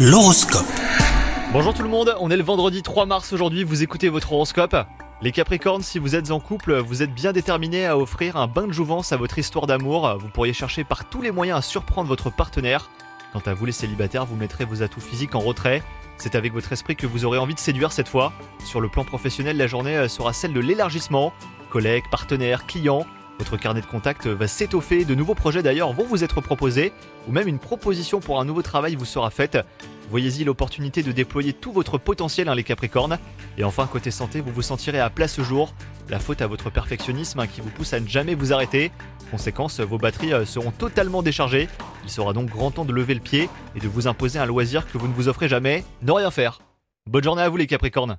L'horoscope. Bonjour tout le monde, on est le vendredi 3 mars aujourd'hui, vous écoutez votre horoscope. Les Capricornes, si vous êtes en couple, vous êtes bien déterminés à offrir un bain de jouvence à votre histoire d'amour. Vous pourriez chercher par tous les moyens à surprendre votre partenaire. Quant à vous les célibataires, vous mettrez vos atouts physiques en retrait. C'est avec votre esprit que vous aurez envie de séduire cette fois. Sur le plan professionnel, la journée sera celle de l'élargissement. Collègues, partenaires, clients, votre carnet de contact va s'étoffer, de nouveaux projets d'ailleurs vont vous être proposés, ou même une proposition pour un nouveau travail vous sera faite. Voyez-y l'opportunité de déployer tout votre potentiel, hein, les Capricornes. Et enfin, côté santé, vous vous sentirez à plat ce jour. La faute à votre perfectionnisme hein, qui vous pousse à ne jamais vous arrêter. Conséquence, vos batteries euh, seront totalement déchargées. Il sera donc grand temps de lever le pied et de vous imposer un loisir que vous ne vous offrez jamais, ne rien faire. Bonne journée à vous les Capricornes